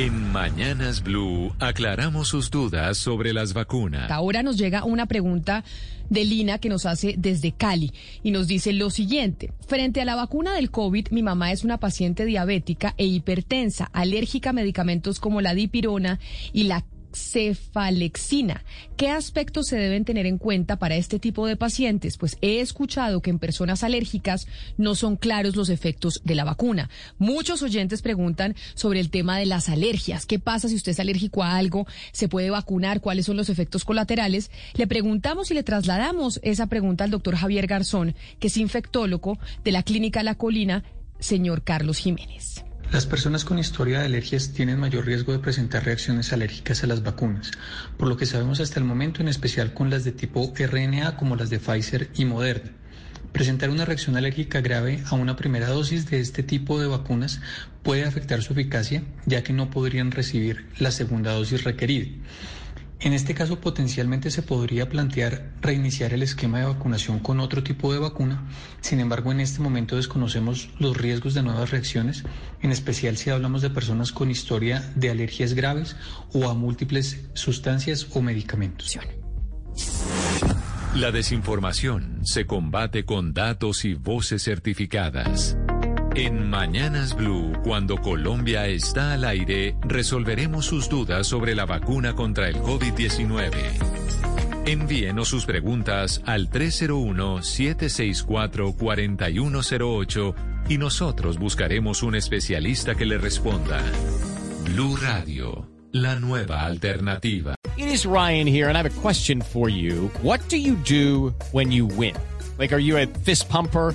En Mañanas Blue aclaramos sus dudas sobre las vacunas. Ahora nos llega una pregunta de Lina que nos hace desde Cali y nos dice lo siguiente. Frente a la vacuna del COVID, mi mamá es una paciente diabética e hipertensa, alérgica a medicamentos como la dipirona y la cefalexina. ¿Qué aspectos se deben tener en cuenta para este tipo de pacientes? Pues he escuchado que en personas alérgicas no son claros los efectos de la vacuna. Muchos oyentes preguntan sobre el tema de las alergias. ¿Qué pasa si usted es alérgico a algo? ¿Se puede vacunar? ¿Cuáles son los efectos colaterales? Le preguntamos y le trasladamos esa pregunta al doctor Javier Garzón, que es infectólogo de la Clínica La Colina, señor Carlos Jiménez. Las personas con historia de alergias tienen mayor riesgo de presentar reacciones alérgicas a las vacunas, por lo que sabemos hasta el momento, en especial con las de tipo RNA como las de Pfizer y Moderna. Presentar una reacción alérgica grave a una primera dosis de este tipo de vacunas puede afectar su eficacia, ya que no podrían recibir la segunda dosis requerida. En este caso, potencialmente se podría plantear reiniciar el esquema de vacunación con otro tipo de vacuna. Sin embargo, en este momento desconocemos los riesgos de nuevas reacciones, en especial si hablamos de personas con historia de alergias graves o a múltiples sustancias o medicamentos. La desinformación se combate con datos y voces certificadas. En Mañanas Blue, cuando Colombia está al aire, resolveremos sus dudas sobre la vacuna contra el COVID-19. Envíenos sus preguntas al 301-764-4108 y nosotros buscaremos un especialista que le responda. Blue Radio, la nueva alternativa. It is Ryan here and I have a question for you. What do you do when you win? Like, are you a fist pumper?